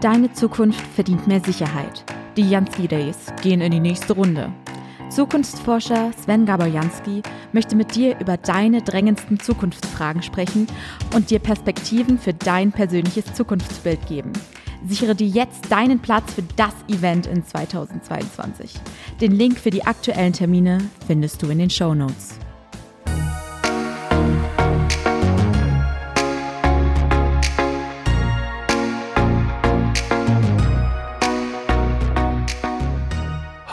Deine Zukunft verdient mehr Sicherheit. Die Jansky Days gehen in die nächste Runde. Zukunftsforscher Sven Gaborjanski möchte mit dir über deine drängendsten Zukunftsfragen sprechen und dir Perspektiven für dein persönliches Zukunftsbild geben. Sichere dir jetzt deinen Platz für das Event in 2022. Den Link für die aktuellen Termine findest du in den Show Notes.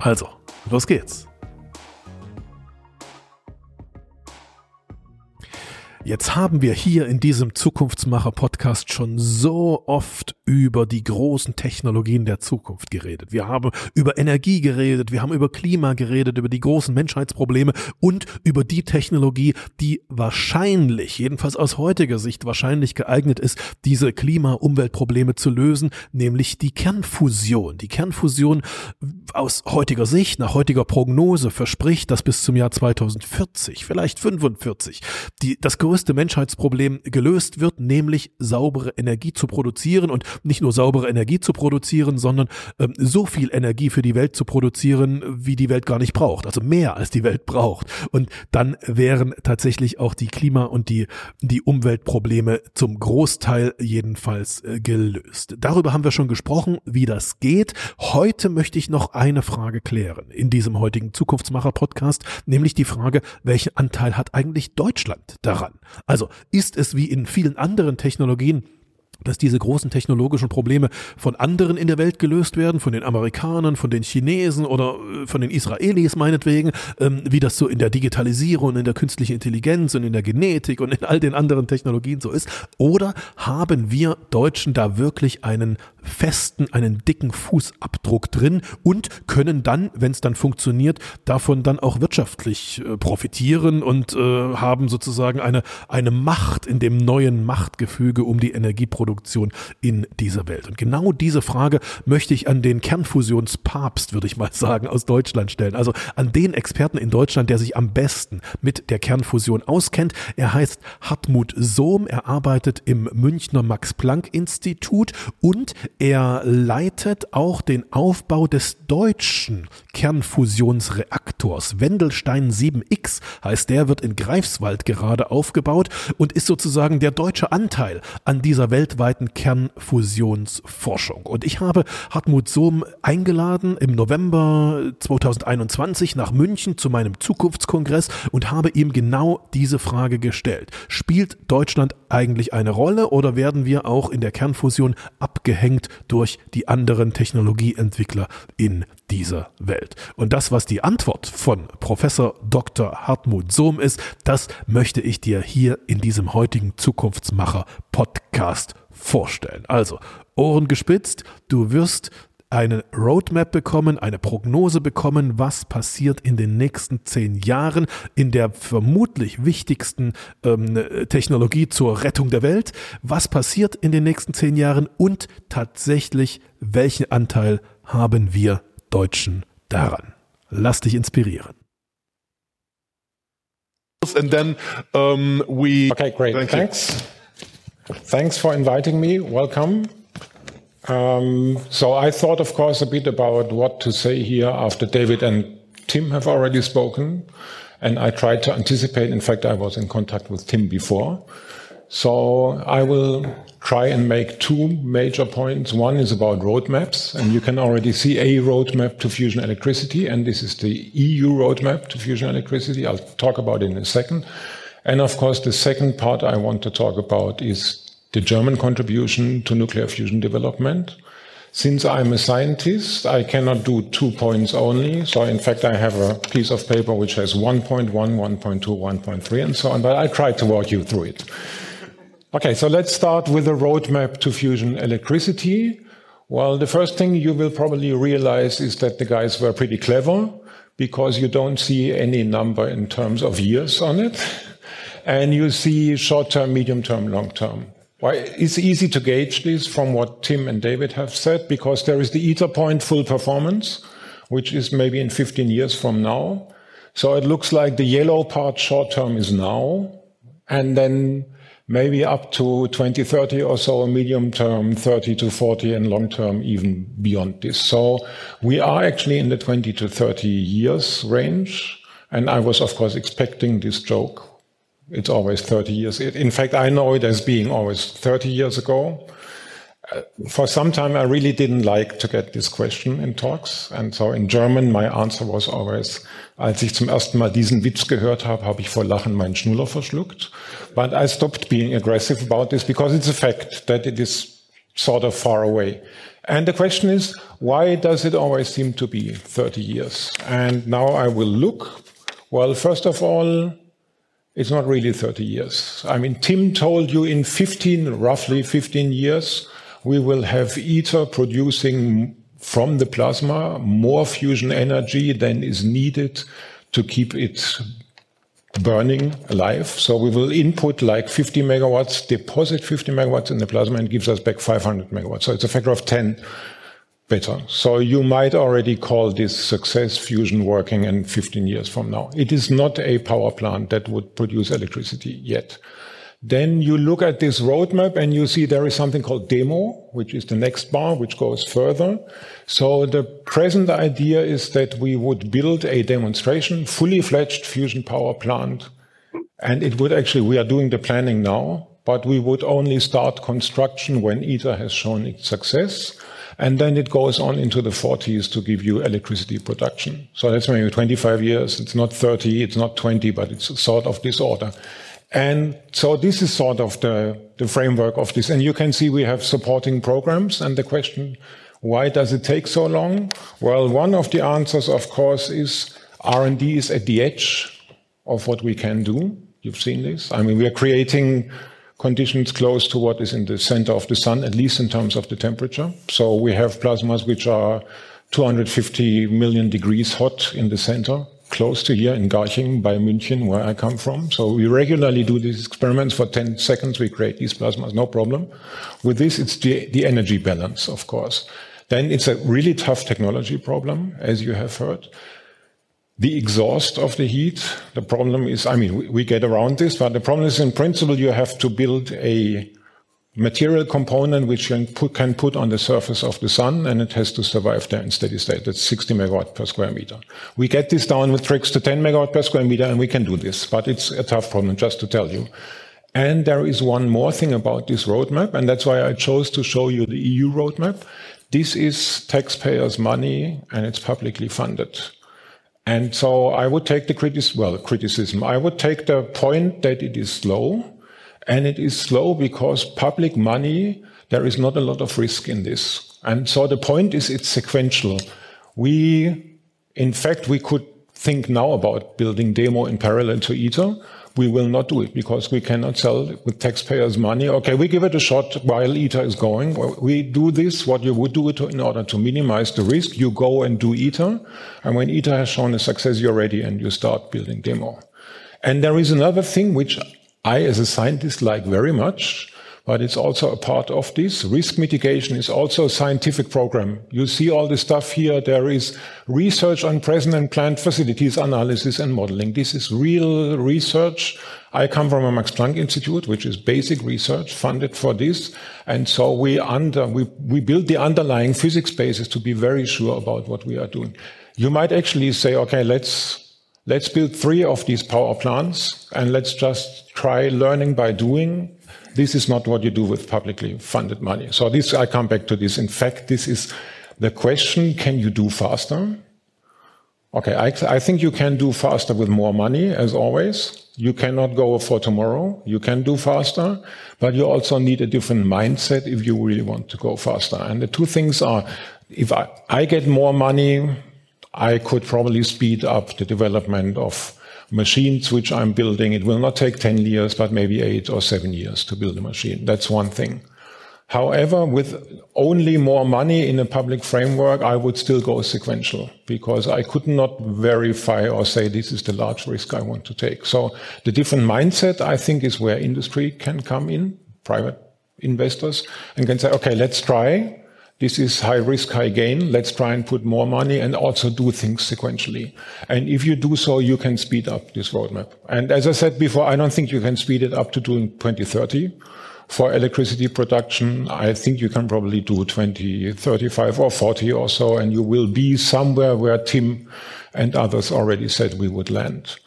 Also, los geht's. Jetzt haben wir hier in diesem Zukunftsmacher-Podcast schon so oft über die großen Technologien der Zukunft geredet. Wir haben über Energie geredet, wir haben über Klima geredet, über die großen Menschheitsprobleme und über die Technologie, die wahrscheinlich, jedenfalls aus heutiger Sicht wahrscheinlich geeignet ist, diese Klima-Umweltprobleme zu lösen, nämlich die Kernfusion. Die Kernfusion aus heutiger Sicht, nach heutiger Prognose verspricht, dass bis zum Jahr 2040, vielleicht 45, die, das Menschheitsproblem gelöst wird, nämlich saubere Energie zu produzieren und nicht nur saubere Energie zu produzieren, sondern ähm, so viel Energie für die Welt zu produzieren, wie die Welt gar nicht braucht, also mehr als die Welt braucht. Und dann wären tatsächlich auch die Klima- und die, die Umweltprobleme zum Großteil jedenfalls äh, gelöst. Darüber haben wir schon gesprochen, wie das geht. Heute möchte ich noch eine Frage klären in diesem heutigen Zukunftsmacher-Podcast, nämlich die Frage, welchen Anteil hat eigentlich Deutschland daran? Also ist es wie in vielen anderen Technologien dass diese großen technologischen Probleme von anderen in der Welt gelöst werden, von den Amerikanern, von den Chinesen oder äh, von den Israelis meinetwegen, ähm, wie das so in der Digitalisierung, in der künstlichen Intelligenz und in der Genetik und in all den anderen Technologien so ist? Oder haben wir Deutschen da wirklich einen festen, einen dicken Fußabdruck drin und können dann, wenn es dann funktioniert, davon dann auch wirtschaftlich äh, profitieren und äh, haben sozusagen eine, eine Macht in dem neuen Machtgefüge um die Energieproduktion in dieser Welt. Und genau diese Frage möchte ich an den Kernfusionspapst, würde ich mal sagen, aus Deutschland stellen. Also an den Experten in Deutschland, der sich am besten mit der Kernfusion auskennt. Er heißt Hartmut Sohm. Er arbeitet im Münchner Max-Planck-Institut und er leitet auch den Aufbau des deutschen Kernfusionsreaktors. Wendelstein 7X heißt der, wird in Greifswald gerade aufgebaut und ist sozusagen der deutsche Anteil an dieser weltweiten Kernfusionsforschung. Und ich habe Hartmut Sohm eingeladen im November 2021 nach München zu meinem Zukunftskongress und habe ihm genau diese Frage gestellt. Spielt Deutschland eigentlich eine Rolle oder werden wir auch in der Kernfusion abgehängt durch die anderen Technologieentwickler in dieser Welt. Und das, was die Antwort von Professor Dr. Hartmut Sohm ist, das möchte ich dir hier in diesem heutigen Zukunftsmacher Podcast vorstellen. Also, Ohren gespitzt, du wirst eine Roadmap bekommen, eine Prognose bekommen, was passiert in den nächsten zehn Jahren in der vermutlich wichtigsten ähm, Technologie zur Rettung der Welt, was passiert in den nächsten zehn Jahren und tatsächlich, welchen Anteil haben wir Deutschen daran. Lass dich inspirieren. And then um, we. Okay, great. Thank Thanks. Thanks for inviting me. Welcome. Um, so I thought, of course, a bit about what to say here after David and Tim have already spoken. And I tried to anticipate. In fact, I was in contact with Tim before. So I will try and make two major points. One is about roadmaps, and you can already see a roadmap to fusion electricity, and this is the EU roadmap to fusion electricity. I'll talk about it in a second. And of course, the second part I want to talk about is the German contribution to nuclear fusion development. Since I'm a scientist, I cannot do two points only. So in fact, I have a piece of paper which has 1.1, 1.2, 1.3, and so on, but I'll try to walk you through it. Okay, so let's start with a roadmap to fusion electricity. Well, the first thing you will probably realize is that the guys were pretty clever because you don't see any number in terms of years on it. And you see short term, medium term, long term. Well, it's easy to gauge this from what Tim and David have said because there is the ITER point full performance, which is maybe in 15 years from now. So it looks like the yellow part short term is now, and then maybe up to 2030 or so, medium term 30 to 40, and long term even beyond this. So we are actually in the 20 to 30 years range. And I was, of course, expecting this joke. It's always 30 years. In fact, I know it as being always 30 years ago. Uh, for some time, I really didn't like to get this question in talks. And so in German, my answer was always Als ich zum ersten Mal diesen Witz gehört habe, habe ich vor Lachen meinen Schnuller verschluckt. But I stopped being aggressive about this because it's a fact that it is sort of far away. And the question is, why does it always seem to be 30 years? And now I will look. Well, first of all, it's not really 30 years. I mean, Tim told you in 15, roughly 15 years, we will have ITER producing from the plasma more fusion energy than is needed to keep it burning alive. So we will input like 50 megawatts, deposit 50 megawatts in the plasma and gives us back 500 megawatts. So it's a factor of 10 better. So you might already call this success fusion working in 15 years from now. It is not a power plant that would produce electricity yet. Then you look at this roadmap and you see there is something called demo, which is the next bar, which goes further. So the present idea is that we would build a demonstration, fully fledged fusion power plant. And it would actually, we are doing the planning now, but we would only start construction when ITER has shown its success. And then it goes on into the 40s to give you electricity production. So that's maybe 25 years. It's not 30, it's not 20, but it's sort of this order. And so this is sort of the, the framework of this. And you can see we have supporting programs. And the question, why does it take so long? Well, one of the answers, of course, is R&D is at the edge of what we can do. You've seen this. I mean, we are creating conditions close to what is in the center of the sun, at least in terms of the temperature. So we have plasmas which are 250 million degrees hot in the center close to here in Garching by München, where I come from. So we regularly do these experiments for 10 seconds. We create these plasmas, no problem. With this, it's the, the energy balance, of course. Then it's a really tough technology problem, as you have heard. The exhaust of the heat, the problem is, I mean, we, we get around this, but the problem is in principle, you have to build a material component which you put, can put on the surface of the sun and it has to survive there in steady state. That's 60 megawatt per square meter. We get this down with tricks to 10 megawatt per square meter and we can do this, but it's a tough problem just to tell you. And there is one more thing about this roadmap, and that's why I chose to show you the EU roadmap. This is taxpayers' money and it's publicly funded. And so I would take the criticism, well, criticism. I would take the point that it is slow and it is slow because public money, there is not a lot of risk in this. And so the point is it's sequential. We, in fact, we could think now about building demo in parallel to ITER. We will not do it because we cannot sell with taxpayers' money. Okay, we give it a shot while ITER is going. We do this, what you would do it in order to minimize the risk. You go and do ITER. And when ITER has shown a success, you're ready and you start building demo. And there is another thing which I, as a scientist, like very much, but it's also a part of this. Risk mitigation is also a scientific program. You see all the stuff here. There is research on present and planned facilities analysis and modeling. This is real research. I come from a Max Planck Institute, which is basic research funded for this. And so we under, we, we build the underlying physics basis to be very sure about what we are doing. You might actually say, okay, let's let's build three of these power plants and let's just try learning by doing. This is not what you do with publicly funded money. So this, I come back to this. In fact, this is the question, can you do faster? Okay, I, I think you can do faster with more money, as always. You cannot go for tomorrow. You can do faster, but you also need a different mindset if you really want to go faster. And the two things are, if I, I get more money, I could probably speed up the development of machines which I'm building. It will not take 10 years, but maybe eight or seven years to build a machine. That's one thing. However, with only more money in a public framework, I would still go sequential because I could not verify or say this is the large risk I want to take. So the different mindset, I think, is where industry can come in, private investors, and can say, okay, let's try. This is high risk, high gain. Let's try and put more money and also do things sequentially. And if you do so, you can speed up this roadmap. And as I said before, I don't think you can speed it up to doing 2030 for electricity production, I think you can probably do 20, 35 or 40 or so, and you will be somewhere where Tim and others already said we would land.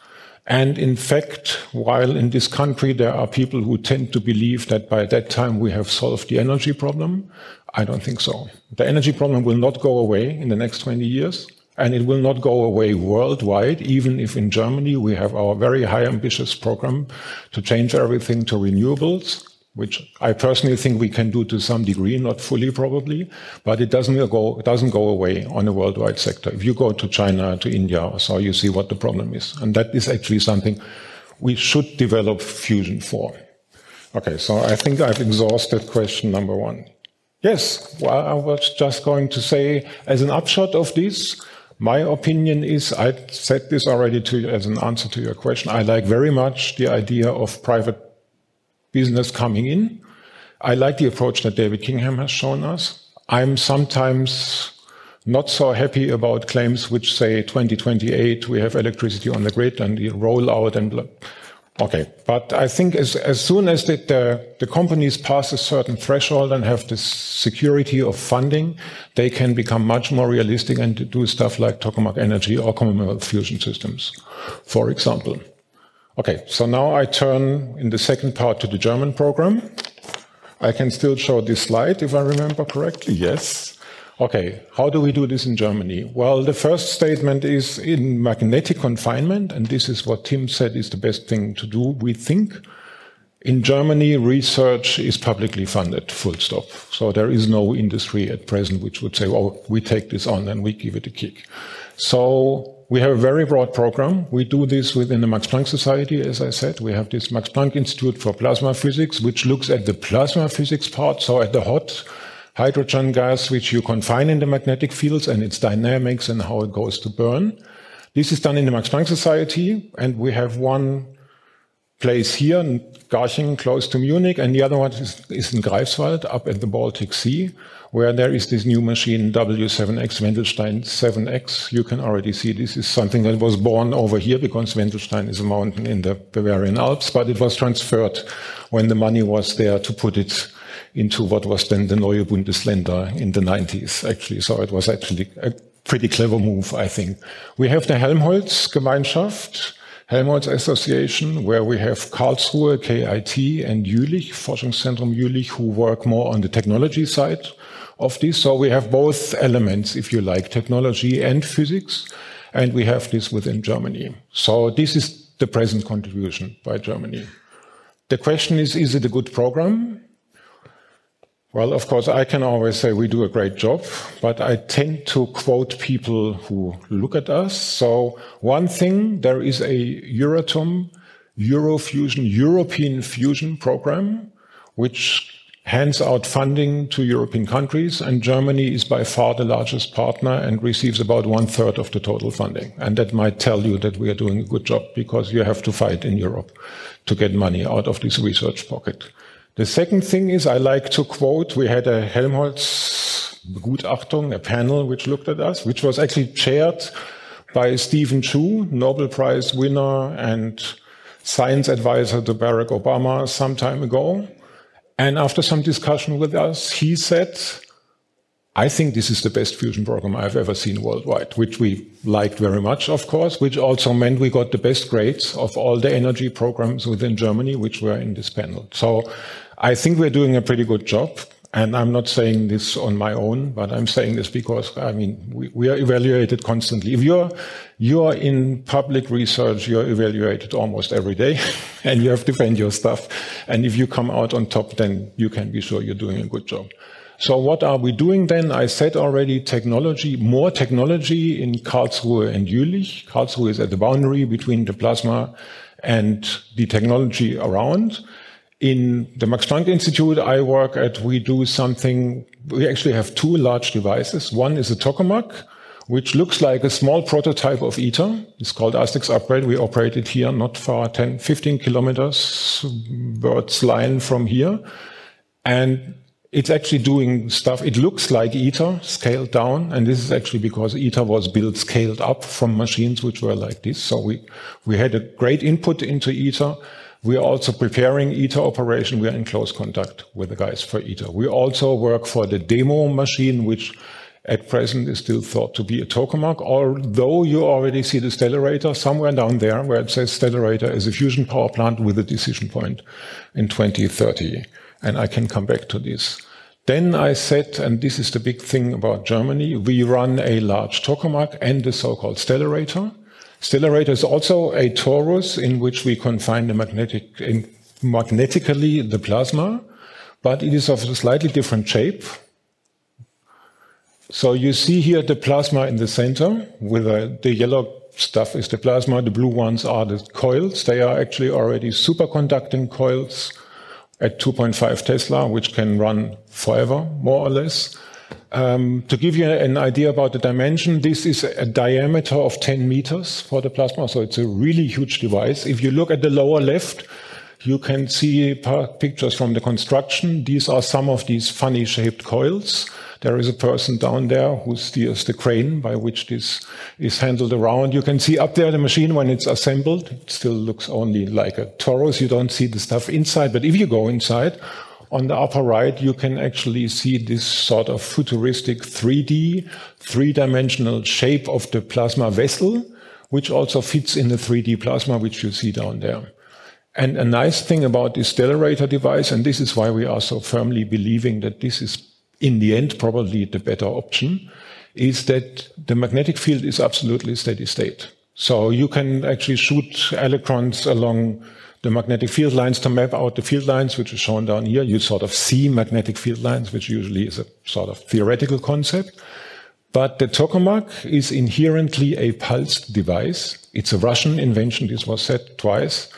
And in fact, while in this country there are people who tend to believe that by that time we have solved the energy problem, I don't think so. The energy problem will not go away in the next 20 years. And it will not go away worldwide, even if in Germany we have our very high ambitious program to change everything to renewables which I personally think we can do to some degree, not fully probably, but it doesn't go, it doesn't go away on a worldwide sector. If you go to China, to India so, you see what the problem is. And that is actually something we should develop fusion for. Okay, so I think I've exhausted question number one. Yes, well, I was just going to say, as an upshot of this, my opinion is, I said this already to you as an answer to your question. I like very much the idea of private business coming in. I like the approach that David Kingham has shown us. I'm sometimes not so happy about claims which say 2028 we have electricity on the grid and the rollout and. Okay, but I think as, as soon as the, uh, the, the, companies pass a certain threshold and have the security of funding, they can become much more realistic and do stuff like tokamak energy or Commonwealth fusion systems, for example. Okay, so now I turn in the second part to the German program. I can still show this slide if I remember correctly. Yes. Okay, how do we do this in Germany? Well, the first statement is in magnetic confinement, and this is what Tim said is the best thing to do, we think. In Germany, research is publicly funded, full stop. So there is no industry at present which would say, oh, we take this on and we give it a kick. So we have a very broad program. We do this within the Max Planck Society, as I said. We have this Max Planck Institute for Plasma Physics, which looks at the plasma physics part, so at the hot hydrogen gas, which you confine in the magnetic fields and its dynamics and how it goes to burn. This is done in the Max Planck Society, and we have one place here in Garching, close to Munich, and the other one is, is in Greifswald, up at the Baltic Sea where there is this new machine W7X Wendelstein 7X. You can already see this is something that was born over here because Wendelstein is a mountain in the Bavarian Alps, but it was transferred when the money was there to put it into what was then the Neue Bundesländer in the 90s, actually. So it was actually a pretty clever move, I think. We have the Helmholtz Gemeinschaft, Helmholtz Association, where we have Karlsruhe, KIT, and Jülich, Forschungszentrum Jülich, who work more on the technology side of this. So we have both elements, if you like, technology and physics, and we have this within Germany. So this is the present contribution by Germany. The question is, is it a good program? Well, of course, I can always say we do a great job, but I tend to quote people who look at us. So one thing, there is a Euratom Eurofusion European Fusion program, which hands out funding to European countries, and Germany is by far the largest partner and receives about one third of the total funding. And that might tell you that we are doing a good job because you have to fight in Europe to get money out of this research pocket. The second thing is I like to quote, we had a Helmholtz Begutachtung, a panel which looked at us, which was actually chaired by Steven Chu, Nobel Prize winner and science advisor to Barack Obama some time ago. And after some discussion with us, he said, I think this is the best fusion program I've ever seen worldwide, which we liked very much, of course, which also meant we got the best grades of all the energy programs within Germany, which were in this panel. So I think we're doing a pretty good job. And I'm not saying this on my own, but I'm saying this because, I mean, we, we, are evaluated constantly. If you're, you're in public research, you're evaluated almost every day and you have to defend your stuff. And if you come out on top, then you can be sure you're doing a good job. So what are we doing then? I said already technology, more technology in Karlsruhe and Jülich. Karlsruhe is at the boundary between the plasma and the technology around. In the Max Planck Institute I work at, we do something, we actually have two large devices. One is a tokamak, which looks like a small prototype of ITER. It's called ASDEX Upgrade. We operate it here, not far, 10, 15 kilometers, bird's line from here. And it's actually doing stuff. It looks like ITER scaled down. And this is actually because ITER was built scaled up from machines which were like this. So we, we had a great input into ITER. We are also preparing ITER operation. We are in close contact with the guys for ITER. We also work for the demo machine, which at present is still thought to be a tokamak, although you already see the stellarator somewhere down there where it says stellarator is a fusion power plant with a decision point in 2030. And I can come back to this. Then I said, and this is the big thing about Germany, we run a large tokamak and the so-called stellarator. Stellarator is also a torus in which we confine the magnetic, magnetically the plasma, but it is of a slightly different shape so you see here the plasma in the center with a, the yellow stuff is the plasma, the blue ones are the coils. They are actually already superconducting coils at 2.5 Tesla, which can run forever, more or less. Um, to give you an idea about the dimension, this is a diameter of 10 meters for the plasma, so it's a really huge device. If you look at the lower left, you can see pictures from the construction. These are some of these funny shaped coils. There is a person down there who steers the crane by which this is handled around. You can see up there the machine when it's assembled. It still looks only like a torus. You don't see the stuff inside. But if you go inside, on the upper right, you can actually see this sort of futuristic 3D, three-dimensional shape of the plasma vessel, which also fits in the 3D plasma, which you see down there. And a nice thing about this stellarator device, and this is why we are so firmly believing that this is in the end probably the better option, is that the magnetic field is absolutely steady state. So you can actually shoot electrons along the magnetic field lines to map out the field lines, which is shown down here. You sort of see magnetic field lines, which usually is a sort of theoretical concept. But the tokamak is inherently a pulsed device. It's a Russian invention. This was said twice.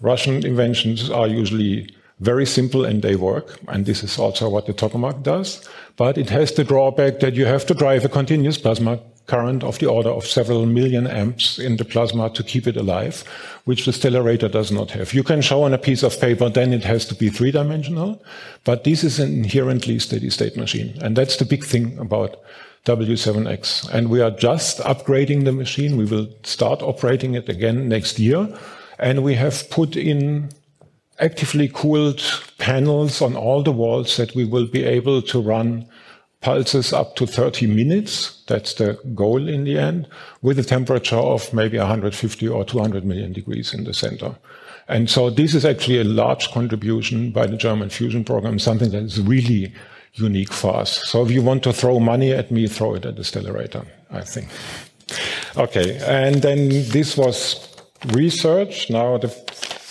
Russian inventions are usually very simple and they work. And this is also what the tokamak does. But it has the drawback that you have to drive a continuous plasma current of the order of several million amps in the plasma to keep it alive, which the stellarator does not have. You can show on a piece of paper, then it has to be three dimensional, but this is an inherently steady state machine. And that's the big thing about W7X. And we are just upgrading the machine. We will start operating it again next year. And we have put in actively cooled panels on all the walls that we will be able to run pulses up to 30 minutes. That's the goal in the end, with a temperature of maybe 150 or 200 million degrees in the center. And so this is actually a large contribution by the German fusion program, something that is really unique for us. So if you want to throw money at me, throw it at the stellarator, I think. Okay, and then this was research. Now the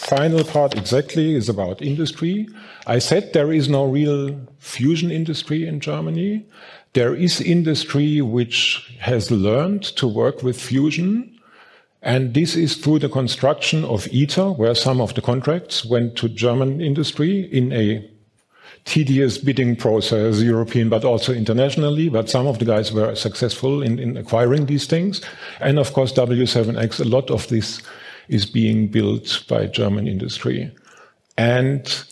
final part exactly is about industry. I said there is no real fusion industry in Germany. There is industry which has learned to work with fusion. And this is through the construction of ITER, where some of the contracts went to German industry in a tedious bidding process, European, but also internationally. But some of the guys were successful in, in acquiring these things. And of course, W7X, a lot of this is being built by German industry. And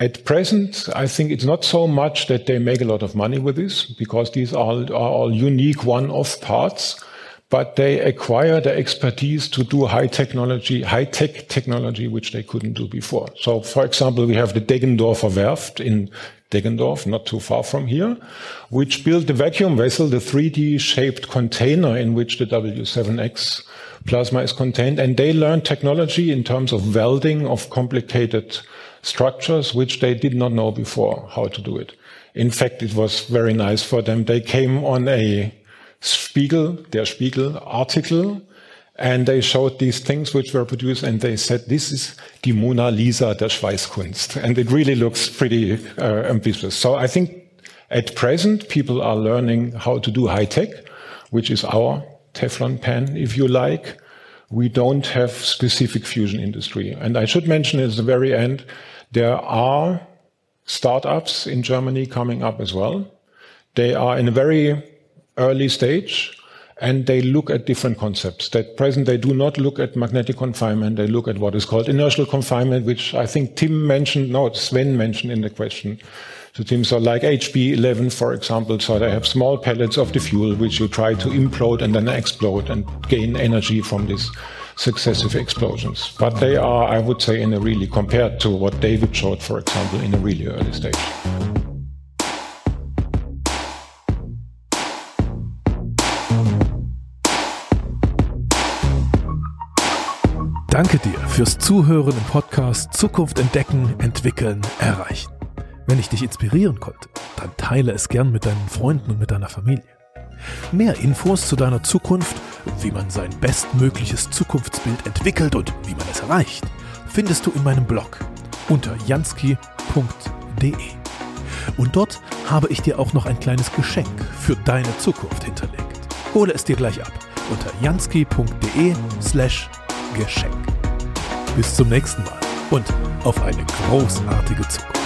at present, I think it's not so much that they make a lot of money with this, because these are, are all unique one-off parts, but they acquire the expertise to do high technology, high-tech technology, which they couldn't do before. So, for example, we have the Deggendorfer Werft in Deggendorf, not too far from here, which built the vacuum vessel, the 3D shaped container in which the W7X plasma is contained. And they learned technology in terms of welding of complicated structures, which they did not know before how to do it. In fact, it was very nice for them. They came on a Spiegel, Der Spiegel article, and they showed these things which were produced, and they said, this is the Mona Lisa der Schweißkunst. And it really looks pretty uh, ambitious. So I think at present, people are learning how to do high tech, which is our Teflon pan, if you like. We don't have specific fusion industry. And I should mention at the very end There are startups in Germany coming up as well. They are in a very early stage and they look at different concepts. At present, they do not look at magnetic confinement. They look at what is called inertial confinement, which I think Tim mentioned, no, Sven mentioned in the question to Tim. So like HB11, for example, so they have small pellets of the fuel, which you try to implode and then explode and gain energy from these successive explosions. But they are, I would say, in a really, compared to what David showed, for example, in a really early stage. Danke dir fürs Zuhören im Podcast Zukunft entdecken, entwickeln, erreichen. Wenn ich dich inspirieren konnte, dann teile es gern mit deinen Freunden und mit deiner Familie. Mehr Infos zu deiner Zukunft, wie man sein bestmögliches Zukunftsbild entwickelt und wie man es erreicht, findest du in meinem Blog unter jansky.de. Und dort habe ich dir auch noch ein kleines Geschenk für deine Zukunft hinterlegt. Hole es dir gleich ab unter jansky.de slash Geschenk. Bis zum nächsten Mal und auf eine großartige Zukunft.